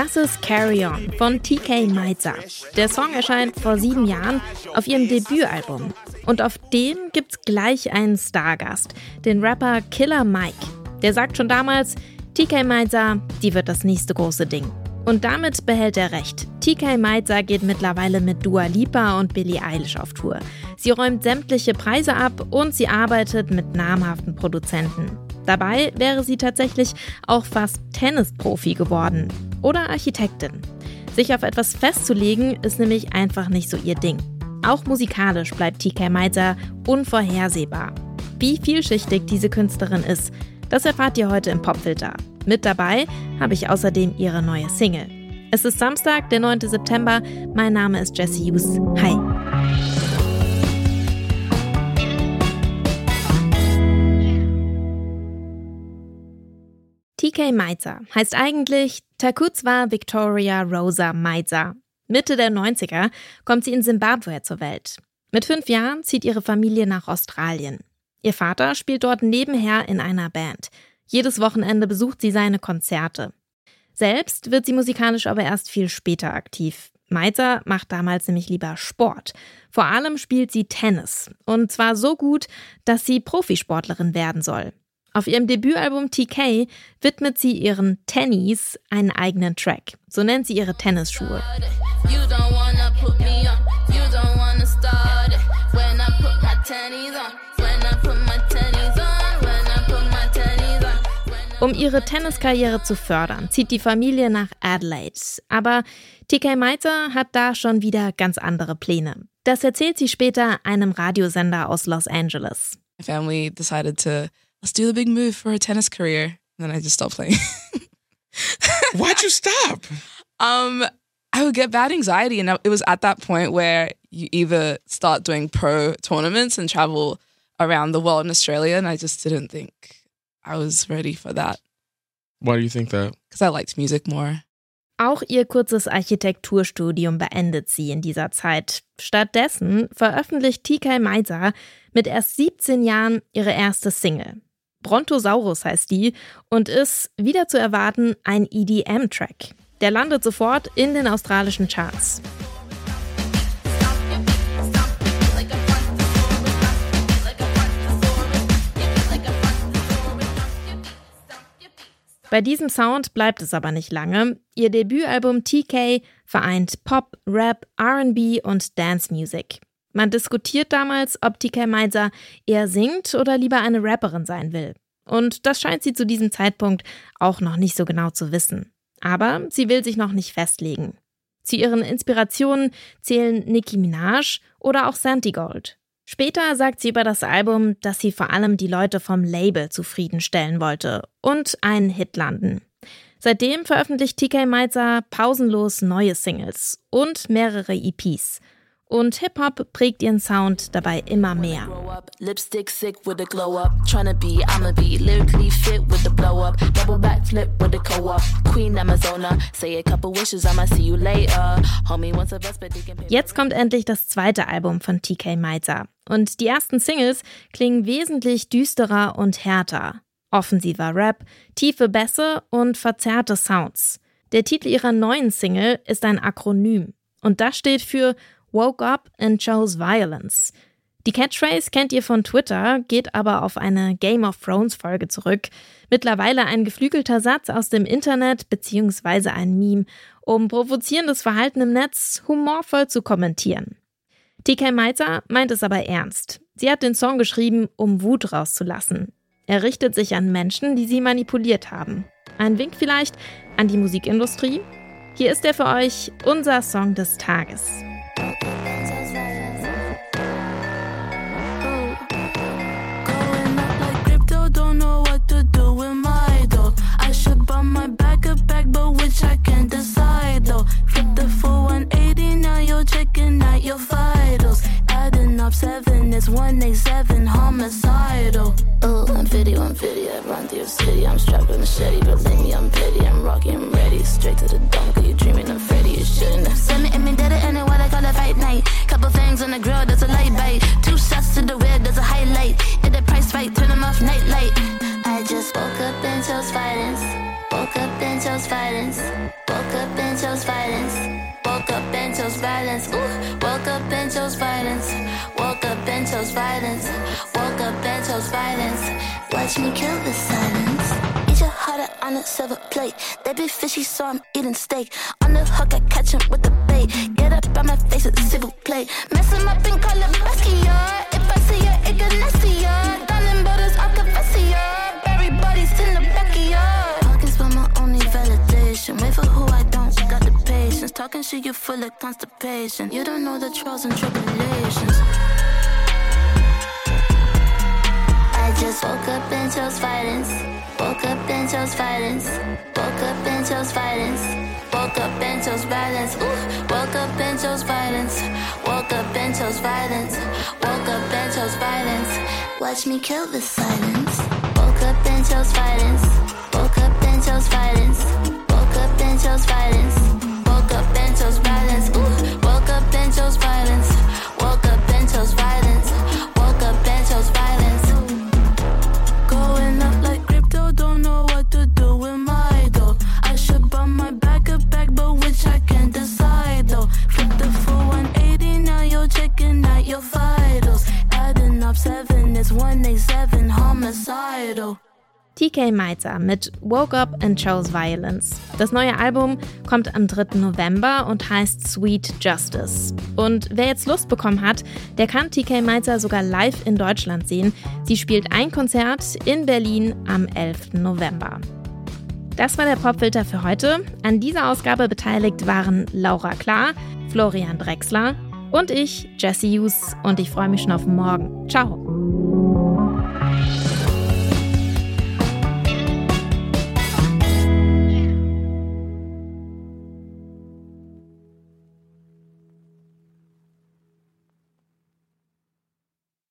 Das ist Carry On von TK Meizer. Der Song erscheint vor sieben Jahren auf ihrem Debütalbum. Und auf dem gibt's gleich einen Stargast, den Rapper Killer Mike. Der sagt schon damals, TK Meizer, die wird das nächste große Ding. Und damit behält er recht. TK Meizer geht mittlerweile mit Dua Lipa und Billie Eilish auf Tour. Sie räumt sämtliche Preise ab und sie arbeitet mit namhaften Produzenten. Dabei wäre sie tatsächlich auch fast Tennisprofi geworden oder Architektin. Sich auf etwas festzulegen ist nämlich einfach nicht so ihr Ding. Auch musikalisch bleibt TK Meiser unvorhersehbar. Wie vielschichtig diese Künstlerin ist, das erfahrt ihr heute im Popfilter. Mit dabei habe ich außerdem ihre neue Single. Es ist Samstag, der 9. September. Mein Name ist Jesse Hughes. Hi. TK Meizer heißt eigentlich Takuzwa Victoria Rosa Meizer. Mitte der 90er kommt sie in Simbabwe zur Welt. Mit fünf Jahren zieht ihre Familie nach Australien. Ihr Vater spielt dort nebenher in einer Band. Jedes Wochenende besucht sie seine Konzerte. Selbst wird sie musikalisch aber erst viel später aktiv. Meizer macht damals nämlich lieber Sport. Vor allem spielt sie Tennis. Und zwar so gut, dass sie Profisportlerin werden soll. Auf ihrem Debütalbum TK widmet sie ihren Tennies einen eigenen Track. So nennt sie ihre Tennisschuhe. Um ihre Tenniskarriere zu fördern, zieht die Familie nach Adelaide. Aber TK Meizer hat da schon wieder ganz andere Pläne. Das erzählt sie später einem Radiosender aus Los Angeles. My family decided to let's do the big move for a tennis career. And then I just stopped playing. Why'd you stop? Um, I would get bad anxiety, and it was at that point where you either start doing pro tournaments and travel around the world in Australia, and I just didn't think I was ready for that. Why do you think that? Because I liked music more. Auch ihr kurzes Architekturstudium beendet sie in dieser Zeit. Stattdessen veröffentlicht TK Meiser mit erst 17 Jahren ihre erste Single. Brontosaurus heißt die und ist, wieder zu erwarten, ein EDM-Track. Der landet sofort in den australischen Charts. Bei diesem Sound bleibt es aber nicht lange. Ihr Debütalbum TK vereint Pop, Rap, RB und Dance Music. Man diskutiert damals, ob TK Meiser eher singt oder lieber eine Rapperin sein will. Und das scheint sie zu diesem Zeitpunkt auch noch nicht so genau zu wissen. Aber sie will sich noch nicht festlegen. Zu ihren Inspirationen zählen Nicki Minaj oder auch Santi Gold. Später sagt sie über das Album, dass sie vor allem die Leute vom Label zufriedenstellen wollte und einen Hit landen. Seitdem veröffentlicht TK Meizer pausenlos neue Singles und mehrere EPs und Hip-Hop prägt ihren Sound dabei immer mehr. Jetzt kommt endlich das zweite Album von TK Meizer. Und die ersten Singles klingen wesentlich düsterer und härter. Offensiver Rap, tiefe Bässe und verzerrte Sounds. Der Titel ihrer neuen Single ist ein Akronym. Und das steht für woke up and chose violence. Die Catchphrase kennt ihr von Twitter, geht aber auf eine Game of Thrones Folge zurück. Mittlerweile ein geflügelter Satz aus dem Internet bzw. ein Meme, um provozierendes Verhalten im Netz humorvoll zu kommentieren. TK Meizer meint es aber ernst. Sie hat den Song geschrieben, um Wut rauszulassen. Er richtet sich an Menschen, die sie manipuliert haben. Ein Wink vielleicht an die Musikindustrie? Hier ist er für euch, unser Song des Tages. 187 homicidal. Oh, I'm fitty, I'm fitty, I run through your city. I'm strapped with machete, believe me, I'm petty. I'm rocky, I'm ready. Straight to the dome, cause you dreaming of Freddy, you shouldn't have. Send me, and me it, and what I call a fight night. Couple things on the grill, that's a light bite. Chose violence. Woke up and chose violence. Woke up and chose violence. Watch me kill the silence. Eat your heart out on a silver plate. They be fishy, so I'm eating steak. On the hook, I catch him with the bait. Get up on my face with a civil plate. You full of constipation. You don't know the trials and tribulations. I just woke up and chose violence. Woke up and chose violence. Woke up and chose violence. Woke up and chose violence. Ooh, woke up and chose violence. Woke up and chose violence. Woke up and chose violence. Watch me kill the silence. Woke up and chose violence. Woke up and chose violence. TK Meizer mit Woke Up and Chose Violence. Das neue Album kommt am 3. November und heißt Sweet Justice. Und wer jetzt Lust bekommen hat, der kann TK Meizer sogar live in Deutschland sehen. Sie spielt ein Konzert in Berlin am 11. November. Das war der Popfilter für heute. An dieser Ausgabe beteiligt waren Laura Klar, Florian Drexler und ich, Jesse Hughes. Und ich freue mich schon auf morgen. Ciao.